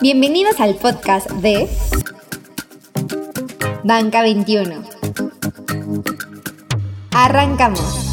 Bienvenidos al podcast de Banca 21. Arrancamos.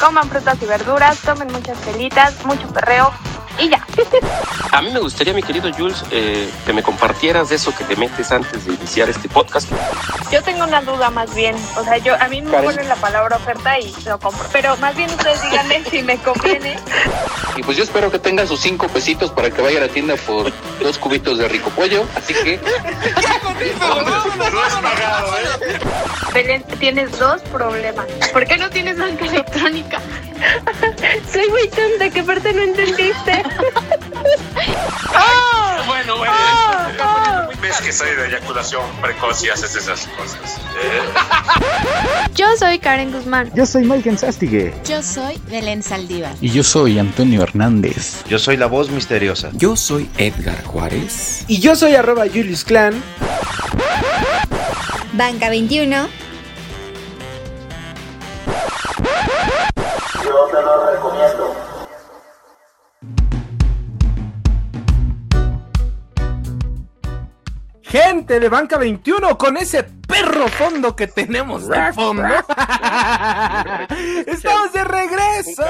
Coman frutas y verduras, tomen muchas pelitas, mucho perreo y ya. A mí me gustaría, mi querido Jules, eh, que me compartieras eso que te metes antes de iniciar este podcast. Yo tengo una duda más bien, o sea, yo a mí me ponen la palabra oferta y lo compro, pero más bien ustedes díganme si me conviene. Y pues yo espero que tenga sus cinco pesitos para que vaya a la tienda por dos cubitos de rico pollo. Así que Belén, tienes dos problemas. ¿Por qué no tienes banca electrónica? Soy muy tonta, que parte no entendiste. Que soy de eyaculación precoz y haces esas cosas. ¿eh? Yo soy Karen Guzmán. Yo soy Mike Sastigue. Yo soy Belén Saldívar. Y yo soy Antonio Hernández. Yo soy la voz misteriosa. Yo soy Edgar Juárez. Y yo soy arroba Julius Clan. Banca 21. Gente de Banca 21 con ese perro fondo que tenemos de fondo. Estamos de regreso.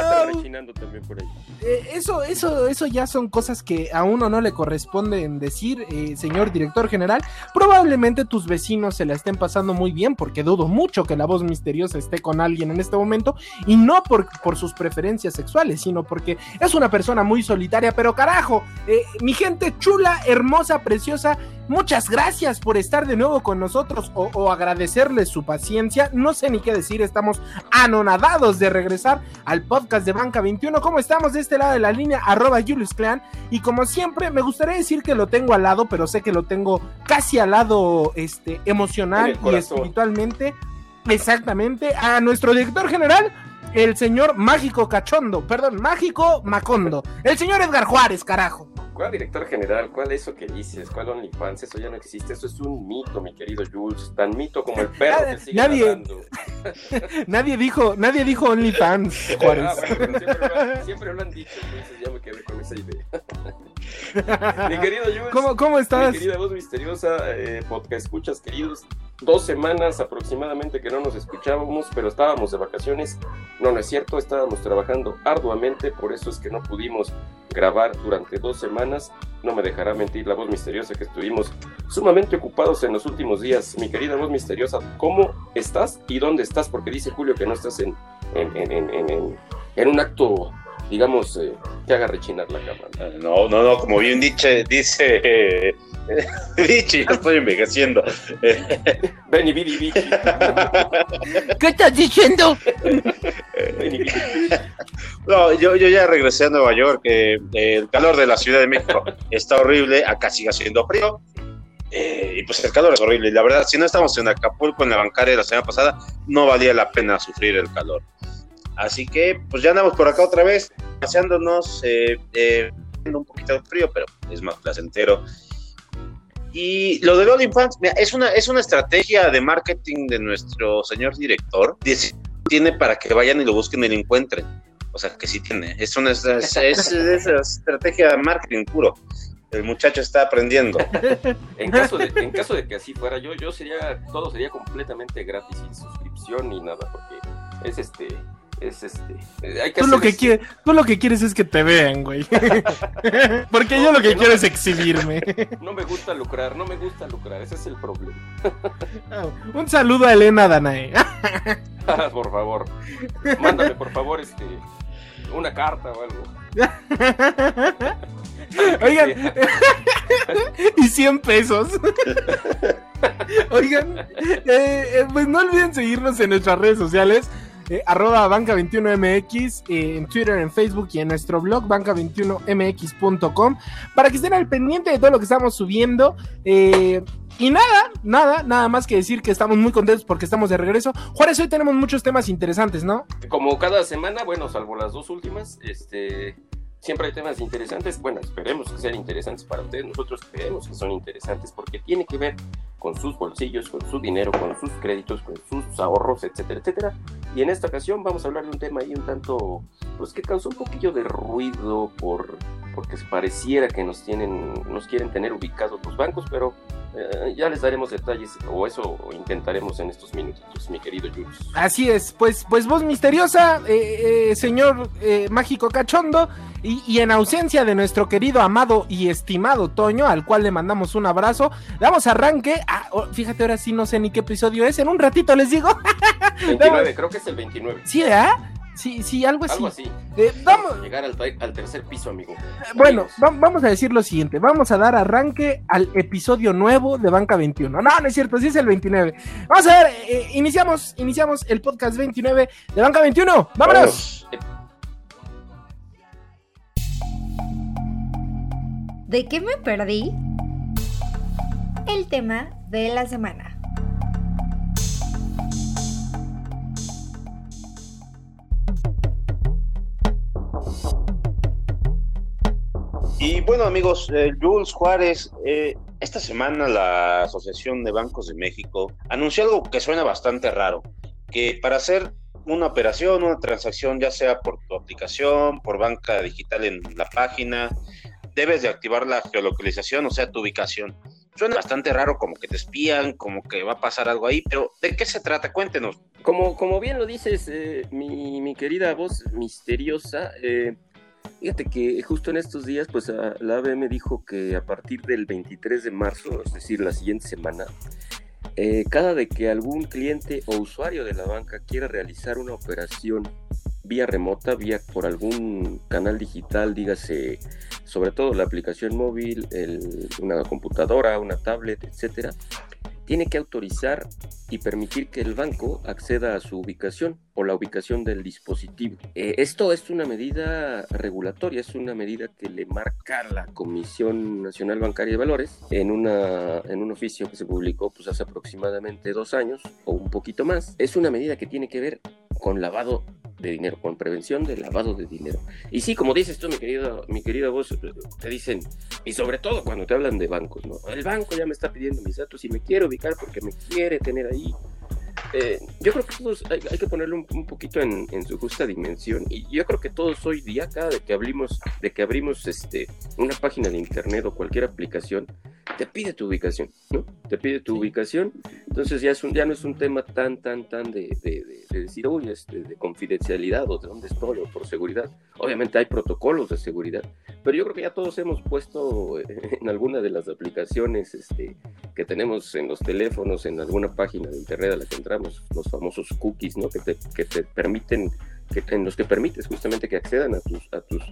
por ahí. Eh, eso, eso, eso ya son cosas que a uno no le corresponden decir, eh, señor director general. Probablemente tus vecinos se la estén pasando muy bien, porque dudo mucho que la voz misteriosa esté con alguien en este momento, y no por, por sus preferencias sexuales, sino porque es una persona muy solitaria. Pero carajo, eh, mi gente chula, hermosa, preciosa, muchas gracias por estar de nuevo con nosotros o, o agradecerles su paciencia. No sé ni qué decir, estamos anonadados de regresar al podcast de Banca 21. ¿Cómo estamos de este lado de la línea? Arroba Julius Clan. Y como siempre, me gustaría decir que lo tengo al lado, pero sé que lo tengo casi al lado este, emocional y espiritualmente. Exactamente. A nuestro director general, el señor Mágico Cachondo. Perdón, Mágico Macondo. El señor Edgar Juárez, carajo. ¿Cuál director general? ¿Cuál es eso que dices? ¿Cuál OnlyFans? Eso ya no existe. Eso es un mito, mi querido Jules. Tan mito como el perro que sigue Nadie-. Nadie dijo, nadie dijo OnlyFans, Juárez. Ah, bueno, siempre, lo, siempre lo han dicho, entonces ya me quedé con esa idea. mi querido Jules. ¿Cómo, cómo Mi estás? querida voz misteriosa, eh, podcast escuchas, queridos. Dos semanas aproximadamente que no nos escuchábamos, pero estábamos de vacaciones. No, no es cierto, estábamos trabajando arduamente, por eso es que no pudimos grabar durante dos semanas. No me dejará mentir la voz misteriosa que estuvimos sumamente ocupados en los últimos días. Mi querida voz misteriosa, ¿cómo estás y dónde estás? Porque dice Julio que no estás en, en, en, en, en- un acto, digamos, eh, que haga rechinar la cámara. No, no, no, como bien dice, dice, eh, dice, ya estoy envejeciendo. Eh, Ven y Vidi Vici. ¿Qué estás diciendo? Ven y Vidi No, yo, yo ya regresé a Nueva York. eh, el calor de la Ciudad de México está horrible, acá sigue haciendo frío. eh, y pues el calor es horrible. Y la verdad, si no estamos en Acapulco, en la bancaria la semana pasada, no valía la pena sufrir el calor. Así que, pues ya andamos por acá otra vez, paseándonos, eh, eh, un poquito de frío, pero es más placentero. Y lo de OnlyFans, mira, es una, es una estrategia de marketing de nuestro señor director. Tiene para que vayan y lo busquen y lo encuentren. O sea, que sí tiene. Es una es, es- estrategia de marketing puro. El muchacho está aprendiendo. En caso de, en caso de que así fuera, yo, yo sería, todo sería completamente gratis, sin suscripción ni nada, porque es este, es este, eh, hay que Tú lo, que este- quieres, tú lo que quieres es que te vean, güey. Porque yo lo que quiero es exhibirme. No me gusta lucrar, no me gusta lucrar, ese es el problema. Un saludo a Elena Danae. por favor, mándame por favor este, una carta o algo. Oigan, y 100 pesos. Oigan, eh, eh, pues no olviden seguirnos en nuestras redes sociales. Eh, arroba banca21mx eh, en Twitter, en Facebook y en nuestro blog banca21mx.com para que estén al pendiente de todo lo que estamos subiendo. Eh, y nada, nada, nada más que decir que estamos muy contentos porque estamos de regreso. Juárez, hoy tenemos muchos temas interesantes, ¿no? Como cada semana, bueno, salvo las dos últimas, este, siempre hay temas interesantes. Bueno, esperemos que sean interesantes para ustedes. Nosotros creemos que son interesantes porque tiene que ver con sus bolsillos, con su dinero, con sus créditos, con sus ahorros, etcétera, etcétera. Y en esta ocasión vamos a hablar de un tema ahí un tanto, pues que causó un poquillo de ruido por porque pareciera que nos tienen, nos quieren tener ubicados los bancos, pero eh, ya les daremos detalles, o eso intentaremos en estos minutos, mi querido Jules. Así es, pues, pues voz misteriosa, eh, eh, señor mágico cachondo, y, en ausencia de nuestro querido, amado y estimado Toño, al cual le mandamos un abrazo, damos arranque. A, oh, fíjate, ahora sí no sé ni qué episodio es, en un ratito les digo. 29, creo que es el 29. Sí, ¿eh? Sí, sí, algo así. Algo así. Eh, vamos a llegar al, tercer piso, amigo. Bueno, vamos a decir lo siguiente. Vamos a dar arranque al episodio nuevo de Banca 21. No, no es cierto, sí es el 29. Vamos a ver, eh, iniciamos, iniciamos el podcast 29 de Banca 21. ¡Vámonos! ¿De qué me perdí? El tema de la semana. Y bueno, amigos, eh, Jules Juárez, eh, esta semana la Asociación de Bancos de México anunció algo que suena bastante raro, que para hacer una operación, una transacción, ya sea por tu aplicación, por banca digital en la página, debes de activar la geolocalización, o sea, tu ubicación. Suena bastante raro, como que te espían, como que va a pasar algo ahí, pero ¿de qué se trata? Cuéntenos. Como, como bien lo dices, eh, mi, mi, querida voz misteriosa, eh, Fíjate que justo en estos días, pues la ABM dijo que a partir del 23 de marzo, es decir, la siguiente semana, eh, cada de que algún cliente o usuario de la banca quiera realizar una operación vía remota, vía por algún canal digital, dígase sobre todo la aplicación móvil, una computadora, una tablet, etcétera, tiene que autorizar y permitir que el banco acceda a su ubicación o la ubicación del dispositivo. Eh, esto es una medida regulatoria, es una medida que le marca la Comisión Nacional Bancaria de Valores en, una, en un oficio que se publicó pues, hace aproximadamente dos años o un poquito más. Es una medida que tiene que ver con lavado de dinero, con prevención de lavado de dinero. Y sí, como dices tú, mi querido, mi querida voz, te dicen, y sobre todo cuando te hablan de bancos, ¿no? El banco ya me está pidiendo mis datos y me quiere ubicar porque me quiere tener ahí. Eh, yo creo que todos hay, que ponerlo un, poquito en, su justa dimensión y yo creo que todos hoy día cada vez que abrimos de que abrimos este una página de internet o cualquier aplicación te pide tu ubicación no te pide tu ubicación. Entonces ya es un ya no es un tema tan tan tan de, de, decir uy este, de confidencialidad o de dónde estoy o por seguridad obviamente hay protocolos de seguridad pero yo creo que ya todos hemos puesto en alguna de las aplicaciones este, que tenemos en los teléfonos en alguna página de internet a la que entramos los famosos cookies, ¿no? Que te, que te permiten, que, en los que permites justamente que accedan a tus, a tus,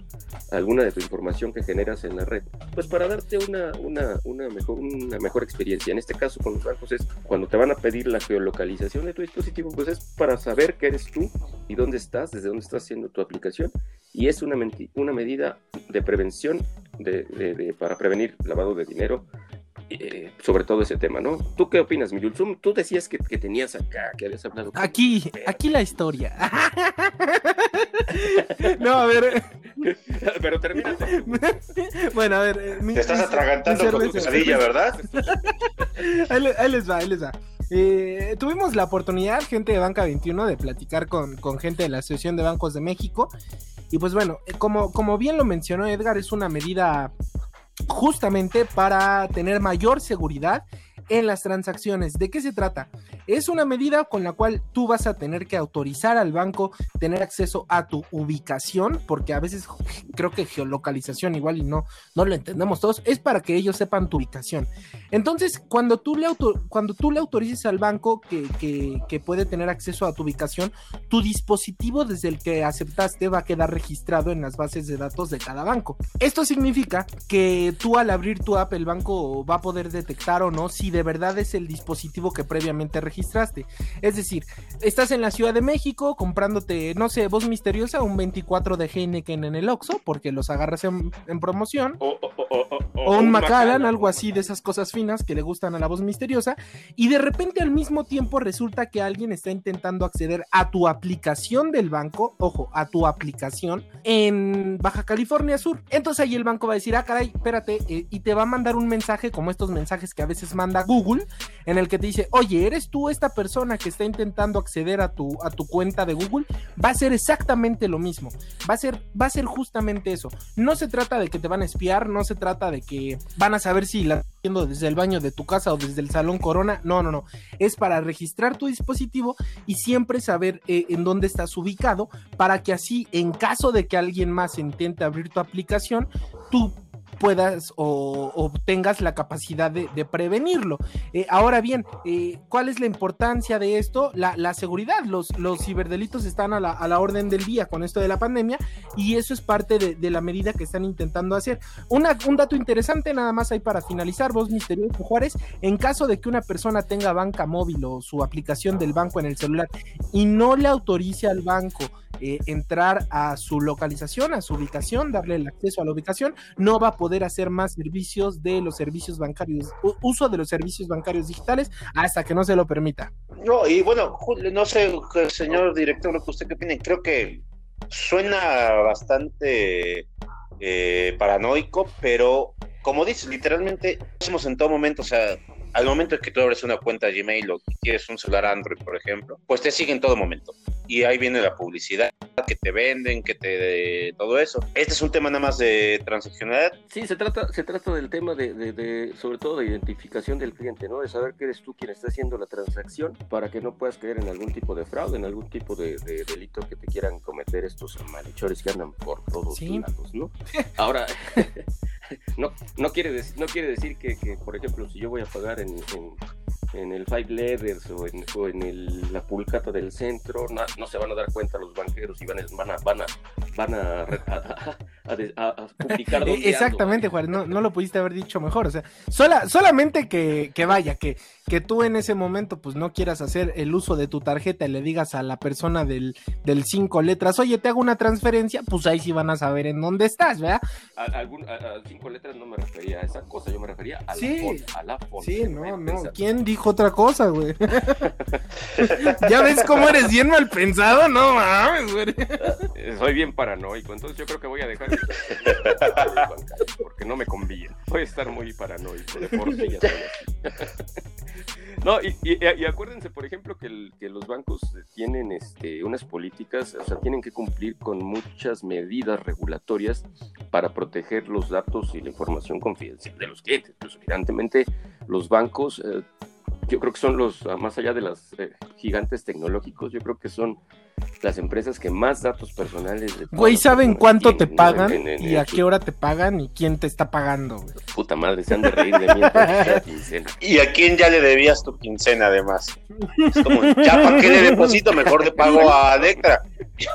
alguna de tu información que generas en la red, pues para darte una, una, una, mejor, una mejor experiencia. En este caso con los bancos es cuando te van a pedir la geolocalización de tu dispositivo, pues es para saber qué eres tú y dónde estás, desde dónde estás haciendo tu aplicación, y es una, una medida de prevención de, para prevenir lavado de dinero eh, sobre todo ese tema, ¿no? ¿Tú qué opinas, Miguel? Tú decías que, tenías acá, que habías hablado. Aquí, aquí la historia. no, a ver. Pero termina. bueno, a ver. Eh, Te estás atragantando con tu pesadilla, ¿verdad? ahí, les va, ahí les va. Eh, tuvimos la oportunidad, gente de Banca 21, de platicar con, con, gente de la Asociación de Bancos de México. Y pues bueno, como, como bien lo mencionó Edgar, es una medida justamente para tener mayor seguridad en las transacciones. ¿De qué se trata? Es una medida con la cual tú vas a tener que autorizar al banco tener acceso a tu ubicación, porque a veces creo que geolocalización igual y no, no lo entendemos todos, es para que ellos sepan tu ubicación. Entonces, cuando tú le, cuando tú le autorices al banco que, que puede tener acceso a tu ubicación, tu dispositivo desde el que aceptaste va a quedar registrado en las bases de datos de cada banco. Esto significa que tú al abrir tu app, el banco va a poder detectar o no si de verdad es el dispositivo que previamente registró registraste. Es decir, estás en la Ciudad de México comprándote, no sé, voz misteriosa, un 24 de Heineken en el Oxxo, porque los agarras en, en promoción. O, o- un Macallan, Macallan. algo así de esas cosas finas que le gustan a la voz misteriosa, y de repente al mismo tiempo resulta que alguien está intentando acceder a tu aplicación del banco, ojo, a tu aplicación en Baja California Sur. Entonces ahí el banco va a decir, ah, caray, espérate, eh, y te va a mandar un mensaje como estos mensajes que a veces manda Google, en el que te dice, oye, ¿eres tú esta persona que está intentando acceder a tu, a tu cuenta de Google? Va a ser exactamente lo mismo, va a ser, va a ser justamente eso. No se trata de que te van a espiar, no se trata de que van a saber si la haciendo desde el baño de tu casa o desde el salón Corona. No, no, no. Es para registrar tu dispositivo y siempre saber eh, en dónde estás ubicado para que así, en caso de que alguien más intente abrir tu aplicación, tú puedas o, o tengas la capacidad de, prevenirlo. Eh, ahora bien, eh, ¿cuál es la importancia de esto? La, seguridad. Los, ciberdelitos están a la, orden del día con esto de la pandemia y eso es parte de, la medida que están intentando hacer. Un dato interesante nada más hay para finalizar, vos misterioso Juárez, en caso de que una persona tenga banca móvil o su aplicación del banco en el celular y no le autorice al banco eh, entrar a su localización, a su ubicación, darle el acceso a la ubicación, no va a poder hacer más servicios de los servicios bancarios, uso de los servicios bancarios digitales hasta que no se lo permita. No, y bueno, no sé, señor director, lo que usted qué opina. Creo que suena bastante eh, paranoico, pero como dices, literalmente hacemos en todo momento, o sea, al momento en que tú abres una cuenta Gmail o tienes un celular Android, por ejemplo, pues te sigue en todo momento. Y ahí viene la publicidad, que te venden, que te... todo eso. Este es un tema nada más de transaccionalidad. Sí, se trata, se trata del tema de, de- de- sobre todo de identificación del cliente, ¿no? De saber que eres tú quien está haciendo la transacción para que no puedas caer en algún tipo de fraude, en algún tipo de, de delito que te quieran cometer estos malhechores que andan por todos Sí. lados, ¿no? Ahora, no, no, quiere decir, no quiere decir que, que, por ejemplo, si yo voy a pagar en, en- en el Five Letters o en, el- la pulcata del centro, na- no, se van a dar cuenta los banqueros y van van a, van a, van a, a- a- de- a- a publicar Eh, dónde ando. Exactamente, Juárez, no, no lo pudiste haber dicho mejor. O sea, sola, solamente que, que vaya, que, que tú en ese momento pues no quieras hacer el uso de tu tarjeta y le digas a la persona del, del cinco letras, oye, te hago una transferencia, pues ahí sí van a saber en dónde estás, ¿verdad? A, algún, cinco letras no me refería a esa cosa, yo me refería a la Sí. font, a la font. Sí, no, no. ¿Quién dijo otra cosa, güey? ¿Ya ves cómo eres bien mal pensado? No mames, güey. Soy bien paranoico, entonces yo creo que voy a dejar porque no me conviene. Voy a estar muy paranoico, de por sí ya. No, y, acuérdense, por ejemplo, que, los bancos tienen este, unas políticas, o sea, tienen que cumplir con muchas medidas regulatorias para proteger los datos y la información confidencial de los clientes. Pues, evidentemente, los bancos, eh, yo creo que son los, ah, más allá de los gigantes tecnológicos, yo creo que son las empresas que más datos personales... de Güey, ¿saben cuánto te pagan En- en- y a qué hora te pagan y quién te está pagando, güey? Puta madre, se han de reír de mí quincena. ¿Y a quién ya le debías tu quincena además? Es como, ya para qué le deposito, mejor le pago a Nectra.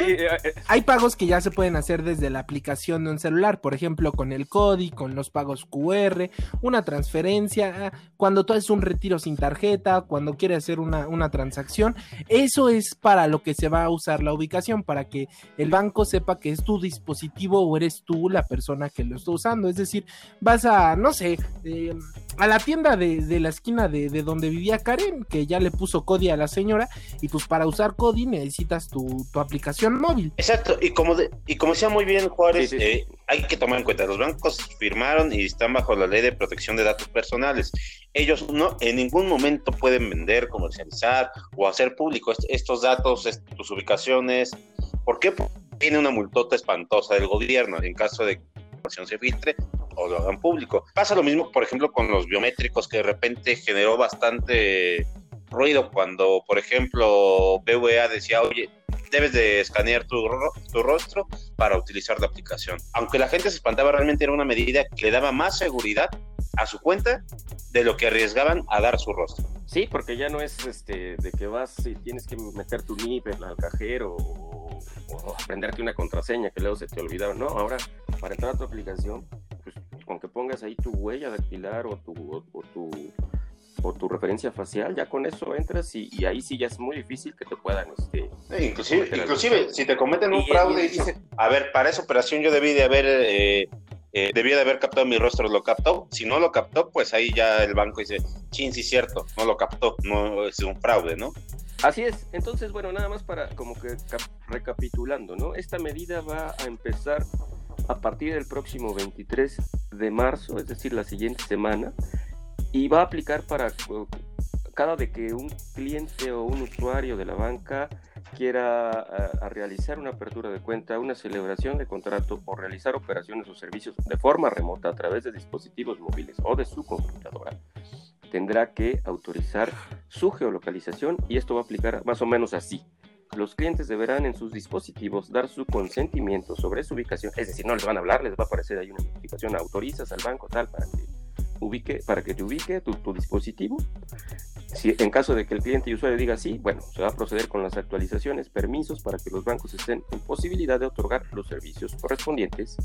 Eh, eh, Hay pagos que ya se pueden hacer desde la aplicación de un celular, por ejemplo, con el CODI, con los pagos QR, una transferencia, ah, cuando tú haces un retiro sin tarjeta, cuando quieres hacer una, una transacción. Eso es para lo que se va a usar la ubicación, para que el banco sepa que es tu dispositivo o eres tú la persona que lo está usando. Es decir, vas a, no sé, eh, a la tienda de, de la esquina de, de donde vivía Karen, que ya le puso CODI a la señora, y pues para usar CODI necesitas tu, tu aplicación móvil. Exacto, y como, de- y como decía muy bien Juárez, Sí, sí, sí. eh, hay que tomar en cuenta, los bancos firmaron y están bajo la ley de protección de datos personales. Ellos no en ningún momento pueden vender, comercializar o hacer público est- estos datos, est- tus ubicaciones. ¿Por qué? Porque tiene una multota espantosa del gobierno en caso de que la información se filtre o lo hagan público. Pasa lo mismo, por ejemplo, con los biométricos, que de repente generó bastante ruido cuando, por ejemplo, BVA decía, oye, debes de escanear tu, ro- tu rostro para utilizar la aplicación. Aunque la gente se espantaba, realmente era una medida que le daba más seguridad a su cuenta de lo que arriesgaban a dar su rostro. Sí, porque ya no es este de que vas y tienes que meter tu NIP al cajero o, o aprenderte una contraseña que luego se te olvidaron. No, ahora para entrar a tu aplicación, pues con que pongas ahí tu huella dactilar o tu, o, o tu, o tu referencia facial, ya con eso entras y, y ahí sí ya es muy difícil que te puedan este, Sí, inclusive, si te cometen un Y- fraude y- y dicen, a ver, para esa operación yo debí de haber, eh, eh, debía de haber captado mi rostro, ¿lo captó? Si no lo captó, pues ahí ya el banco dice, chin, sí, cierto, no lo captó, no es un fraude, ¿no? Así es, entonces, bueno, nada más para como que cap- recapitulando, ¿no? Esta medida va a empezar a partir del próximo 23 de marzo, es decir, la siguiente semana, y va a aplicar para cada de que un cliente o un usuario de la banca quiera realizar una apertura de cuenta, una celebración de contrato o realizar operaciones o servicios de forma remota a través de dispositivos móviles o de su computadora, tendrá que autorizar su geolocalización y esto va a aplicar más o menos así. Los clientes deberán en sus dispositivos dar su consentimiento sobre su ubicación, es decir, no les van a hablar, les va a aparecer ahí una notificación, autorizas al banco tal para que ubique, para que te ubique tu, tu dispositivo. Si en caso de que el cliente y usuario diga sí, bueno, se va a proceder con las actualizaciones, permisos para que los bancos estén en posibilidad de otorgar los servicios correspondientes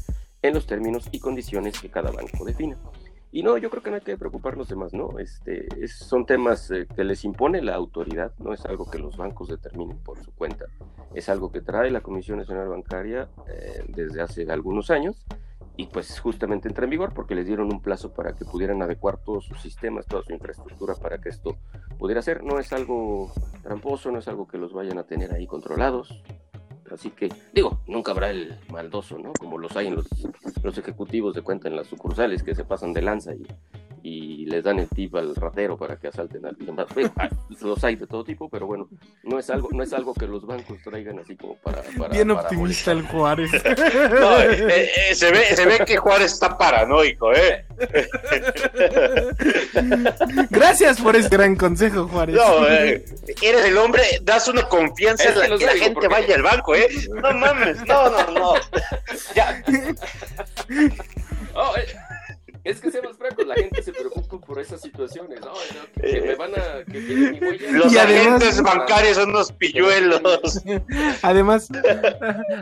en los términos y condiciones que cada banco defina. Y no, yo creo que no hay que preocuparnos de más, ¿no? Este, es- son temas eh, que les impone la autoridad, no es algo que los bancos determinen por su cuenta, es algo que trae la Comisión Nacional Bancaria eh, desde hace algunos años y pues justamente entra en vigor porque les dieron un plazo para que pudieran adecuar todos sus sistemas, toda su infraestructura para que esto pudiera ser. No es algo tramposo, no es algo que los vayan a tener ahí controlados. Así que, digo, nunca habrá el maldoso, ¿no? Como los hay en los, los ejecutivos de cuenta en las sucursales que se pasan de lanza y, y les dan el tip al ratero para que asalten al Digo, ah, Los hay de todo tipo, pero bueno, no es algo, no es algo que los bancos traigan así como para. para Bien para optimista el Juárez. No, eh, eh, se, ve, se ve que Juárez está paranoico, ¿eh? Gracias por ese gran consejo, Juárez. No, eh, eres el hombre, das una confianza en la que la gente porque- vaya al banco, ¿eh? No mames, no, no, no. Ya, Oh, eh, es que seamos francos, la gente se preocupa por esas situaciones, ¿no? No, Que, que me van a. que mi huella. los Y además- agentes bancarios son unos pilluelos. Además,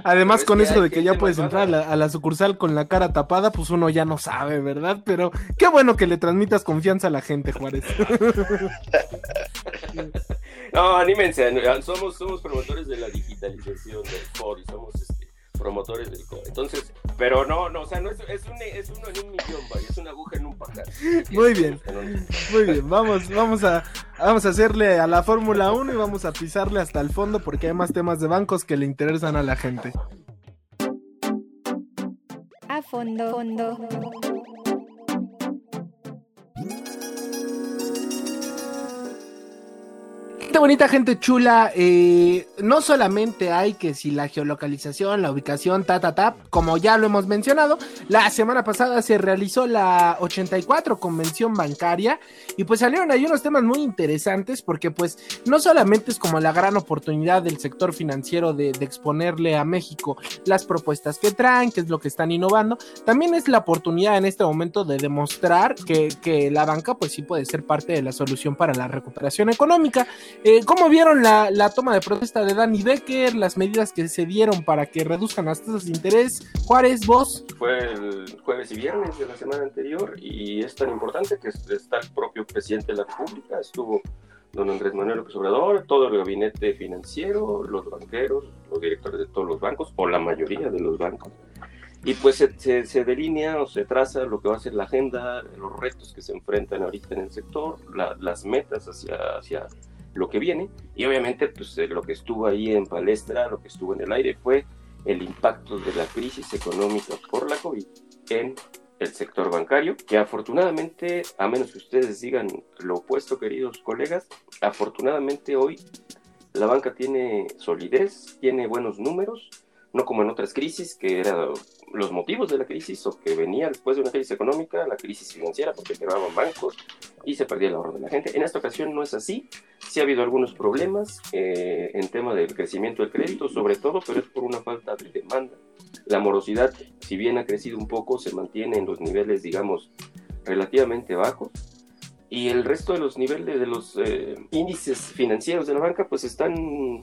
además con eso de que ya puedes malvada. entrar a la, a la sucursal con la cara tapada, pues uno ya no sabe, ¿verdad? Pero qué bueno que le transmitas confianza a la gente, Juárez. No, anímense, somos, somos promotores de la digitalización del core y somos este, promotores del core. Entonces, pero no, no, o sea, no es, es, un, es uno en un millón, vaya, es una aguja en un pajar. Muy bien. Muy bien, vamos, vamos a, vamos a hacerle a la Fórmula 1 y vamos a pisarle hasta el fondo porque hay más temas de bancos que le interesan a la gente. A fondo, fondo. Qué bonita gente chula, eh, no solamente hay que si la geolocalización, la ubicación, ta, ta, ta, como ya lo hemos mencionado, la semana pasada se realizó la 84 convención bancaria y pues salieron ahí unos temas muy interesantes porque pues no solamente es como la gran oportunidad del sector financiero de, de exponerle a México las propuestas que traen, qué es lo que están innovando, también es la oportunidad en este momento de demostrar que, que la banca pues sí puede ser parte de la solución para la recuperación económica. Eh, ¿Cómo vieron la, toma de protesta de Danny Becker, las medidas que se dieron para que reduzcan las tasas de interés? Juárez, vos. Fue el jueves y viernes de la semana anterior y es tan importante que está el propio presidente de la República, estuvo don Andrés Manuel López Obrador, todo el gabinete financiero, los banqueros, los directores de todos los bancos, o la mayoría de los bancos. Y pues se, se, delinea o se traza lo que va a ser la agenda, los retos que se enfrentan ahorita en el sector, la, las metas hacia, hacia lo que viene. Y obviamente pues lo que estuvo ahí en palestra, lo que estuvo en el aire fue el impacto de la crisis económica por la COVID en el sector bancario, que afortunadamente, a menos que ustedes digan lo opuesto, queridos colegas, afortunadamente hoy la banca tiene solidez, tiene buenos números, no como en otras crisis, que eran los motivos de la crisis o que venía después de una crisis económica, la crisis financiera, porque quebraban bancos y se perdía el ahorro de la gente. En esta ocasión no es así, sí ha habido algunos problemas eh, en tema del crecimiento del crédito, sobre todo, pero es por una falta de demanda. La morosidad, si bien ha crecido un poco, se mantiene en los niveles, digamos, relativamente bajos. Y el resto de los niveles de los eh, índices financieros de la banca, pues están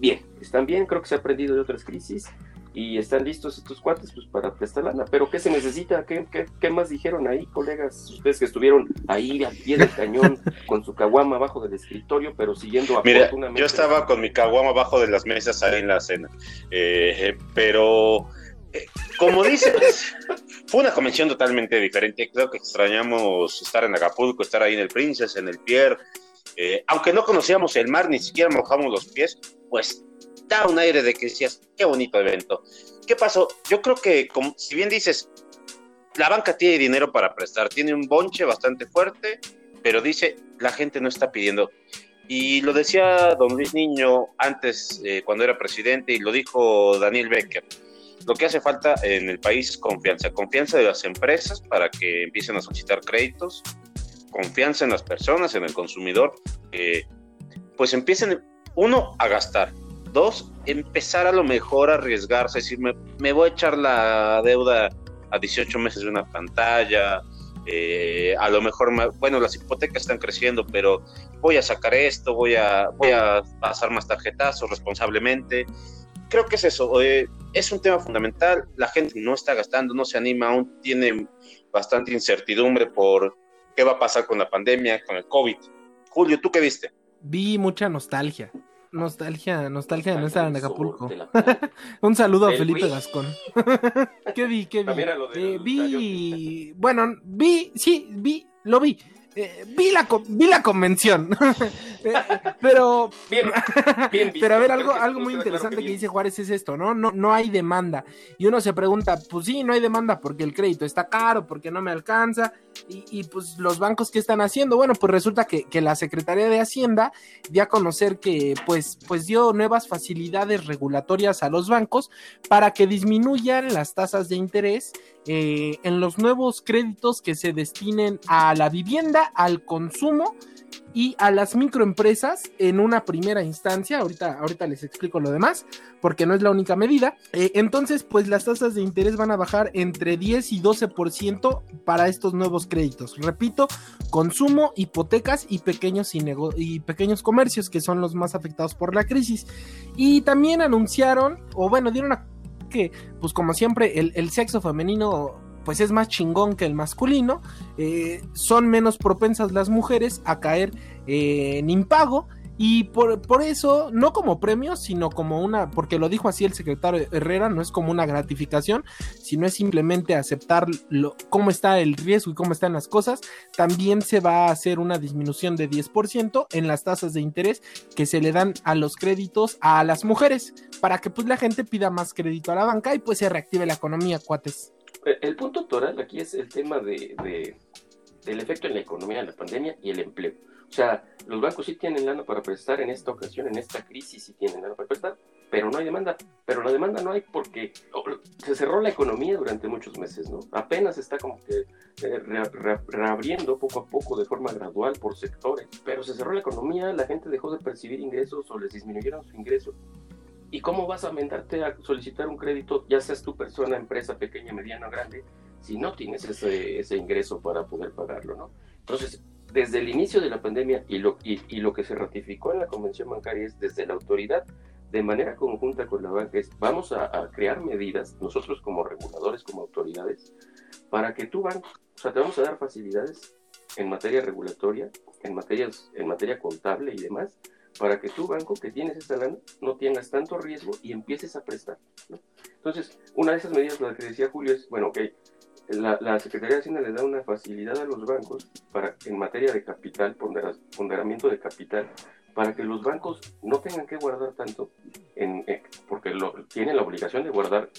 bien, están bien, creo que se ha aprendido de otras crisis. y están listos estos cuates pues para prestar lana. Pero ¿qué se necesita? ¿Qué, qué, qué más dijeron ahí, colegas? Ustedes que estuvieron ahí al pie del cañón con su caguama abajo del escritorio, pero siguiendo Mira, yo estaba con mi caguama abajo de las mesas ahí en la cena, eh, pero eh, como dices, fue una convención totalmente diferente. Creo que extrañamos estar en Acapulco, estar ahí en el Princess, en el Pier. Eh, aunque no conocíamos el mar, ni siquiera mojamos los pies, pues da un aire de que decías, qué bonito evento. ¿Qué pasó? Yo creo que, como, si bien dices, la banca tiene dinero para prestar, tiene un bonche bastante fuerte, pero dice, la gente no está pidiendo. Y lo decía don Luis Niño antes, eh, cuando era presidente, y lo dijo Daniel Becker. Lo que hace falta en el país es confianza, confianza de las empresas para que empiecen a solicitar créditos, confianza en las personas, en el consumidor, pues empiecen, uno, a gastar, Dos, empezar a lo mejor a arriesgarse, decir, me, voy a echar la deuda a 18 meses de una pantalla, eh, a lo mejor, bueno, las hipotecas están creciendo, pero voy a sacar esto, voy a, voy a pasar más tarjetazos responsablemente. Creo que es eso, eh, es un tema fundamental, la gente no está gastando, no se anima, aún tiene bastante incertidumbre por qué va a pasar con la pandemia, con el COVID. Julio, ¿tú qué viste? Vi mucha nostalgia nostalgia, nostalgia de no estar en Acapulco. Un saludo a Felipe Gascón. ¿Qué vi? ¿Qué vi? Eh, vi, bueno, vi, sí, vi, lo vi. Eh, vi, la, vi la convención, eh, pero, bien, bien pero a ver, algo, algo muy interesante que, dice Juárez es esto, ¿no? ¿no? No hay demanda. Y uno se pregunta, pues sí, no hay demanda porque el crédito está caro, porque no me alcanza. Y, pues los bancos, ¿qué están haciendo? Bueno, pues resulta que, que, la Secretaría de Hacienda dio a conocer que pues, pues dio nuevas facilidades regulatorias a los bancos para que disminuyan las tasas de interés eh, en los nuevos créditos que se destinen a la vivienda, al consumo y a las microempresas en una primera instancia. Ahorita, ahorita les explico lo demás, porque no es la única medida. Eh, entonces, pues las tasas de interés van a bajar entre 10 y 12% para estos nuevos créditos. Repito, consumo, hipotecas y pequeños, y, y pequeños comercios, que son los más afectados por la crisis. Y también anunciaron, o bueno, dieron a que, pues como siempre, el, sexo femenino pues es más chingón que el masculino, eh, son menos propensas las mujeres a caer eh, en impago. Y por, por, eso, no como premio, sino como una, porque lo dijo así el secretario Herrera, no es como una gratificación, sino es simplemente aceptar lo, cómo está el riesgo y cómo están las cosas. También se va a hacer una disminución de 10% en las tasas de interés que se le dan a los créditos a las mujeres, para que pues la gente pida más crédito a la banca y pues se reactive la economía, cuates. El punto toral aquí es el tema de, del efecto en la economía de la pandemia y el empleo. O sea, los bancos sí tienen lana para prestar en esta ocasión, en esta crisis sí tienen lana para prestar, pero no hay demanda. Pero la demanda no hay porque se cerró la economía durante muchos meses, ¿no? Apenas está como que eh, reabriendo poco a poco de forma gradual por sectores, pero se cerró la economía, la gente dejó de percibir ingresos o les disminuyeron su ingreso ¿Y cómo vas a mandarte a solicitar un crédito, ya seas tu persona, empresa pequeña, mediana grande, si no tienes ese, ese ingreso para poder pagarlo, ¿no? Entonces, desde el inicio de la pandemia y lo, y, y lo que se ratificó en la Convención Bancaria es desde la autoridad, de manera conjunta con la banca, es vamos a, a crear medidas, nosotros como reguladores, como autoridades, para que tu banco, o sea, te vamos a dar facilidades en materia regulatoria, en, materias, en materia contable y demás, para que tu banco que tienes esta lana no tengas tanto riesgo y empieces a prestar. Entonces, una de esas medidas, lo que decía Julio, es, bueno, ok, la, Secretaría de Hacienda le da una facilidad a los bancos para, en materia de capital, ponderamiento de capital, para que los bancos no tengan que guardar tanto, en, eh, porque lo, tienen la obligación de guardar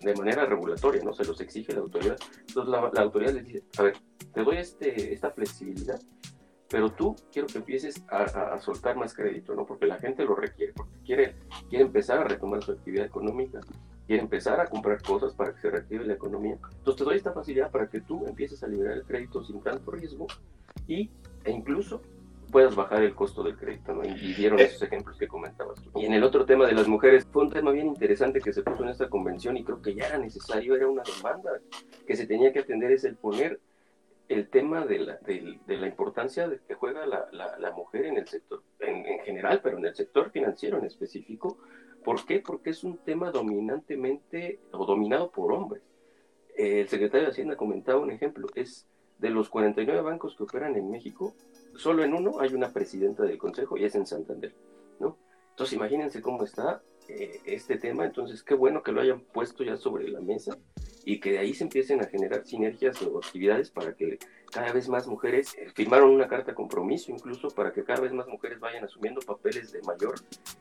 de manera regulatoria, ¿no? Se los exige la autoridad. Entonces la, la autoridad les dice, a ver, te doy este, esta flexibilidad, pero tú quiero que empieces a, soltar más crédito, ¿no? Porque la gente lo requiere, porque quiere, quiere empezar a retomar su actividad económica, quiere empezar a comprar cosas para que se reactive la economía. Entonces te doy esta facilidad para que tú empieces a liberar el crédito sin tanto riesgo y, e incluso puedas bajar el costo del crédito, ¿no? Y dieron esos ejemplos que comentabas. Y en el otro tema de las mujeres, fue un tema bien interesante que se puso en esta convención y creo que ya era necesario, era una demanda que se tenía que atender, es el poner el tema de la, de, la importancia de que juega la, la, mujer en el sector, en, en, general, pero en el sector financiero en específico. ¿Por qué? Porque es un tema dominantemente o dominado por hombres. el secretario de Hacienda comentaba un ejemplo, es de los 49 bancos que operan en México, solo en uno hay una presidenta del consejo y es en Santander, ¿no? Entonces imagínense cómo está eh, este tema, entonces qué bueno que lo hayan puesto ya sobre la mesa y que de ahí se empiecen a generar sinergias o actividades para que cada vez más mujeres eh, firmaron una carta compromiso incluso para que cada vez más mujeres vayan asumiendo papeles de mayor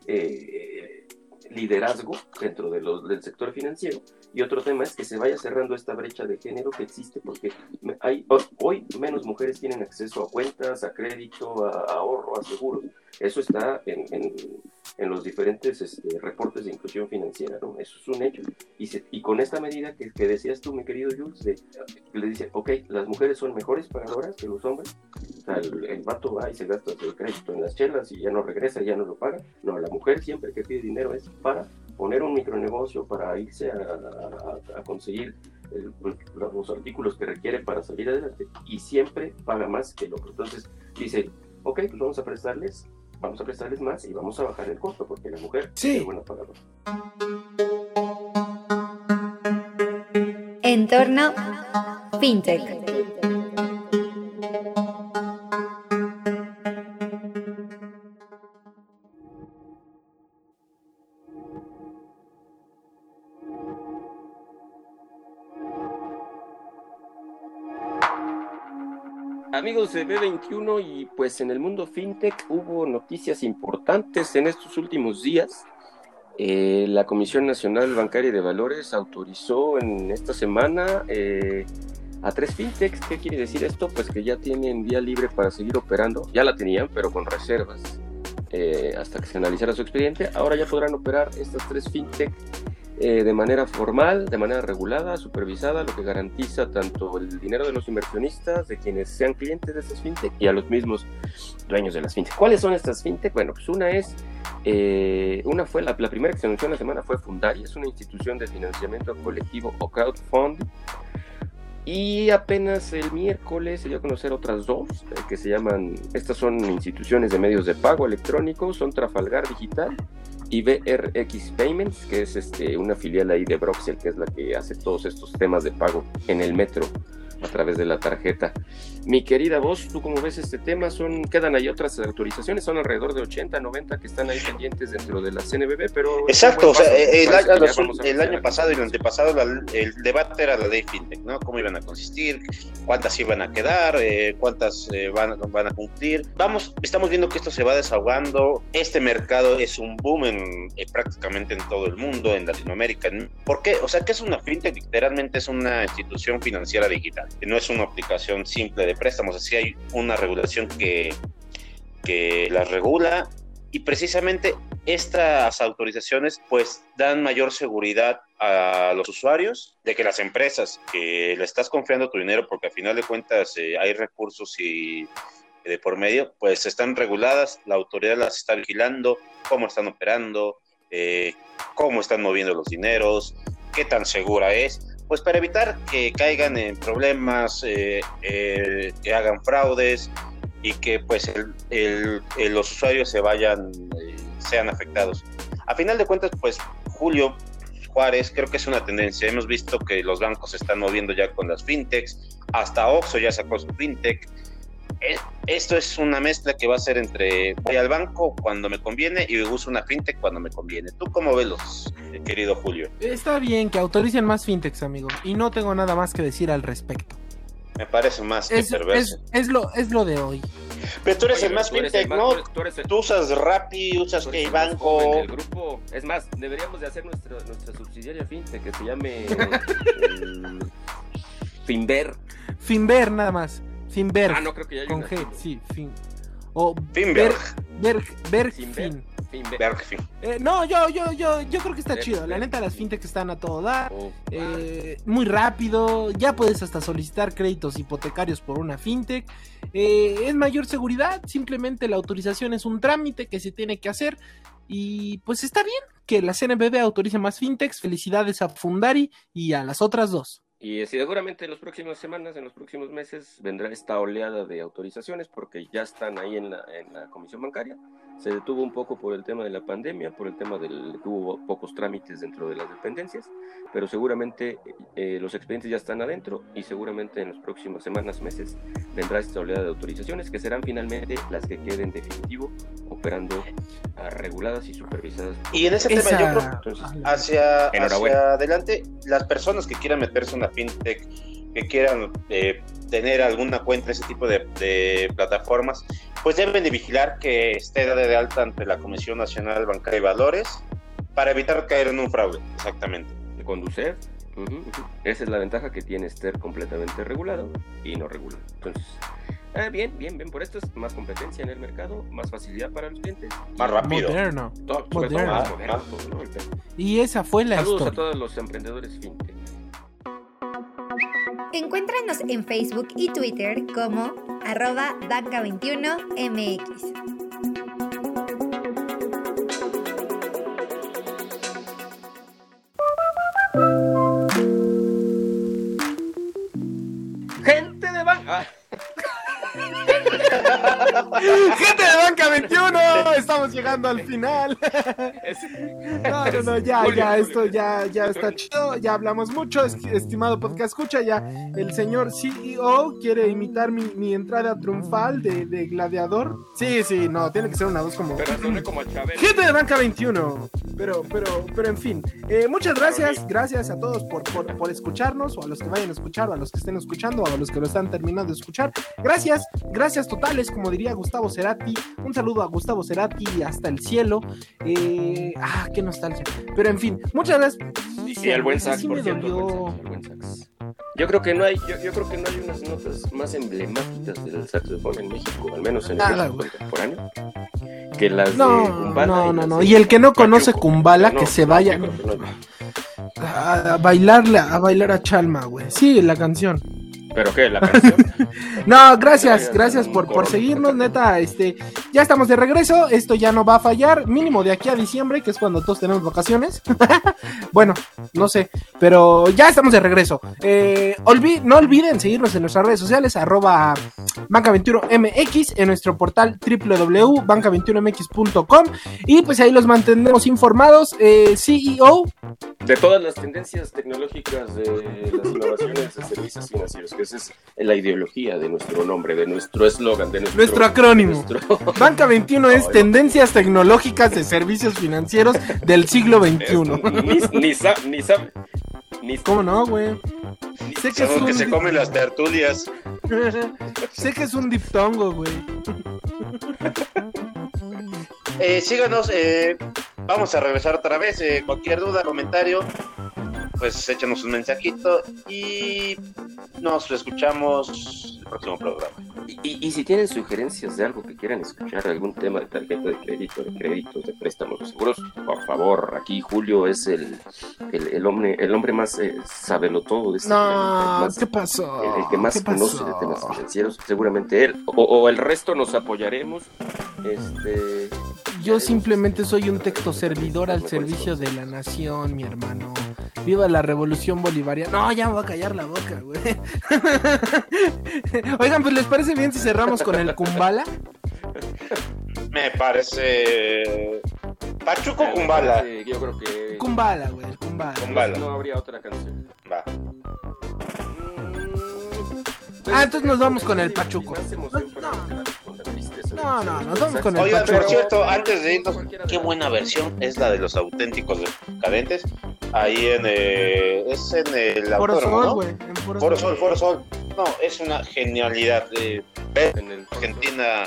eh, liderazgo dentro de los, del sector financiero. Y otro tema es que se vaya cerrando esta brecha de género que existe porque hay, hoy menos mujeres tienen acceso a cuentas, a crédito, a, ahorro, a seguros. Eso está en, en, los diferentes este, reportes de inclusión financiera, ¿no? Eso es un hecho. Y, y con esta medida que, que, decías tú, mi querido Jules, le dice, ok, las mujeres son mejores pagadoras que los hombres. El, el vato va y se gasta el crédito en las chelas y ya no regresa, ya no lo paga. No, la mujer siempre que pide dinero es para poner un micronegocio, para irse a, conseguir pues, los artículos que requiere para salir adelante y siempre paga más que el otro. Entonces dice, ok, pues vamos a prestarles, vamos a prestarles más y vamos a bajar el costo porque la mujer es buena pagadora. Entorno FinTech. Amigos de B21 y pues en el mundo fintech hubo noticias importantes en estos últimos días. Eh, la Comisión Nacional Bancaria de Valores autorizó en esta semana eh, a tres fintechs. ¿Qué quiere decir esto? Pues que ya tienen vía libre para seguir operando. Ya la tenían, pero con reservas. Eh, hasta que se analizara su expediente. Ahora ya podrán operar estas tres fintech eh, de manera formal, de manera regulada, supervisada, lo que garantiza tanto el dinero de los inversionistas, de quienes sean clientes de estas fintech y a los mismos dueños de las fintech. ¿Cuáles son estas fintech? Bueno, pues una es, eh, una fue la, primera que se anunció la semana fue Fundari, es una institución de financiamiento colectivo o crowdfunding y apenas el miércoles se dio a conocer otras dos eh, que se llaman, estas son instituciones de medios de pago electrónicos, son Trafalgar Digital y BRX Payments, que es este, una filial ahí de Broxel, que es la que hace todos estos temas de pago en el metro a través de la tarjeta. Mi querida voz, ¿tú cómo ves este tema? Son, quedan ahí otras autorizaciones, son alrededor de 80, 90 que están ahí pendientes dentro de la CNBB, pero... Exacto, o sea, el, año, pasado y el antepasado el debate era la ley FinTech, ¿no? ¿Cómo iban a consistir? ¿Cuántas iban a quedar? Eh, ¿Cuántas eh, van, van a cumplir? Vamos, estamos viendo que esto se va desahogando, este mercado es un boom en, eh, prácticamente en todo el mundo, en Latinoamérica. ¿Por qué? O sea, ¿qué es una FinTech? Literalmente es una institución financiera digital no es una aplicación simple de préstamos, así hay una regulación que, que las regula y precisamente estas autorizaciones pues dan mayor seguridad a los usuarios de que las empresas que le estás confiando tu dinero porque al final de cuentas eh, hay recursos y de por medio pues están reguladas, la autoridad las está vigilando, cómo están operando, eh, cómo están moviendo los dineros, qué tan segura es pues para evitar que caigan en problemas, eh, eh, que hagan fraudes y que pues los usuarios se vayan, eh, sean afectados. A final de cuentas, pues Julio Juárez creo que es una tendencia. Hemos visto que los bancos se están moviendo ya con las fintechs, hasta Oxxo ya sacó su fintech esto es una mezcla que va a ser entre voy al banco cuando me conviene y uso una fintech cuando me conviene. ¿Tú cómo ves los, eh, querido Julio? Está bien que autoricen más fintechs, amigo, y no tengo nada más que decir al respecto. Me parece más que perverso. Es, lo, es lo de hoy. Pero tú eres el más fintech, ¿no? Tú, usas Rappi, usas que banco. El grupo, es más, deberíamos de hacer nuestra, nuestra subsidiaria fintech que se llame Finver. Finver, nada más. Finberg. Ah, no creo que ya Con G, sí, fin. O Finberg. Berg, Bergfin. Bergfin. Eh, no, yo, yo, yo, yo creo que está chido. La neta, las fintechs están a todo dar. Oh, eh, muy rápido. Ya puedes hasta solicitar créditos hipotecarios por una fintech. Eh, es mayor seguridad. Simplemente la autorización es un trámite que se tiene que hacer. Y pues está bien que la CNBB autorice más fintechs. Felicidades a Fundari y a las otras dos. Y seguramente en las próximas semanas, en los próximos meses, vendrá esta oleada de autorizaciones porque ya están ahí en la, en la comisión bancaria. Se detuvo un poco por el tema de la pandemia, por el tema del que hubo pocos trámites dentro de las dependencias, pero seguramente eh, los expedientes ya están adentro y seguramente en las próximas semanas, meses, vendrá esta oleada de autorizaciones que serán finalmente las que queden definitivo operando uh, reguladas y supervisadas. Y en ese Esa... tema yo creo Entonces, hacia, hacia adelante, las personas que quieran meterse en una fintech, que quieran eh, tener alguna cuenta, ese tipo de, de, plataformas, pues deben de vigilar que esté dada de alta ante la Comisión Nacional Bancaria y Valores para evitar caer en un fraude, exactamente. De conducir, uh -huh, uh -huh. esa es la ventaja que tiene estar completamente regulado y no regulado. Entonces, eh, bien, bien, bien, por esto es más competencia en el mercado, más facilidad para los clientes. Más rápido. Moderno. Todo, Moderno. Todo más moderno, ¿no? Y esa fue la Saludos historia. a todos los emprendedores fintech. Encuéntranos en Facebook y Twitter como arroba banca21mx. Gente de banca. Gente de Banca 21, estamos llegando al final. No, no, no, ya, ya, esto ya, ya está chido, ya hablamos mucho, es- estimado podcast escucha, ya el señor CEO quiere imitar mi, mi entrada triunfal de, de gladiador. Sí, sí, no, tiene que ser una voz como... Pero suena como a Chabelo. Gente de Banca 21. Pero, pero, pero en fin. Eh, muchas gracias, gracias a todos por, por, por escucharnos, o a los que vayan a escuchar, o a los que estén escuchando, o a los que lo están terminando de escuchar. Gracias, gracias totales, como diría Gustavo Cerati. Un saludo a Gustavo Cerati hasta el cielo. Eh, ah, qué nostalgia. Pero en fin, muchas gracias. Y el buen sax, Sí por cierto. el buen sax, el buen sax. Yo creo que no hay, yo, yo creo que no hay unas notas más emblemáticas del saxofón en México, al menos en el Nada, güey. contemporáneo, que las de No, Kumbala no, no, no. de Y el que no conoce. Kumbala, No, que se vaya no. a bailarle, a bailar a Chalma, güey. Sí, la canción. ¿Pero qué? ¿La canción? No, gracias, gracias por, por seguirnos, neta, este, ya estamos de regreso, esto ya no va a fallar, mínimo de aquí a diciembre, que es cuando todos tenemos vacaciones. bueno, no sé, pero ya estamos de regreso. Eh, olvi- no olviden seguirnos en nuestras redes sociales, arroba banca21mx, en nuestro portal www.banca21mx.com y pues ahí los mantendremos informados. Eh, CEO, De todas las tendencias tecnológicas de las innovaciones de servicios financieros, que esa es la ideología de nuestro nombre, de nuestro eslogan, de nuestro, Nuestro acrónimo. nuestro- Banca 21 es tendencias tecnológicas de servicios financieros del siglo XXI. ni, ni, sa- ni sabe. Ni, ¿Cómo no, güey? Sé que es un que se comen las tertulias. sé que es un diptongo, güey. Eh, síganos, eh, vamos a regresar otra vez. eh, cualquier duda, comentario, pues échanos un mensajito y nos escuchamos el próximo programa. Y, y- y si tienen sugerencias de algo que quieran escuchar, algún tema de tarjeta de crédito, de créditos, de préstamos, de seguros, por favor, aquí Julio es el, el, el hombre, el hombre más eh, sabelo todo de este planeta, No, más- ¿qué pasó? el, el que más ¿Qué conoce de temas financieros, seguramente él, o, o el resto nos apoyaremos. Este, Yo simplemente soy un texto servidor al servicio de la nación, mi hermano. Viva la revolución bolivariana. No, ya me voy a callar la boca, güey. Oigan, pues les parece bien si cerramos con el Kumbala. Me parece. Pachuco Kumbala. Sí, Yo creo que Kumbala, güey, el Kumbala. Kumbala. no habría otra canción. Va. Ah, entonces nos vamos con el Pachuco. Más No, no, nos vamos con el Oigan, por cierto, antes de irnos, qué buena versión es la de los auténticos decadentes. Ahí en. eh, es en el autódromo, Sol, ¿no? güey. en Foro Foro Sol. Foro Sol. No, es una genialidad. eh, en Argentina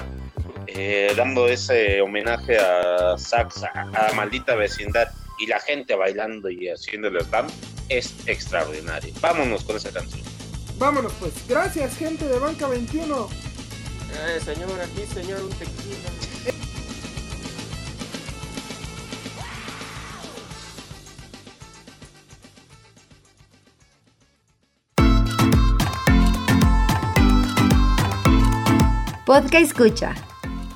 eh, dando ese homenaje a Saxa, a Maldita Vecindad y la gente bailando y haciendo el slam es extraordinario. Vámonos con esa canción. Vámonos, pues. Gracias, gente de Banca 21. Eh, señor, aquí, señor, un tequila. Podcast Escucha.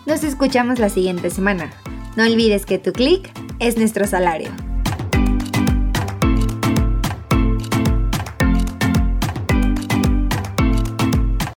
Nos escuchamos la siguiente semana. No olvides que tu clic es nuestro salario.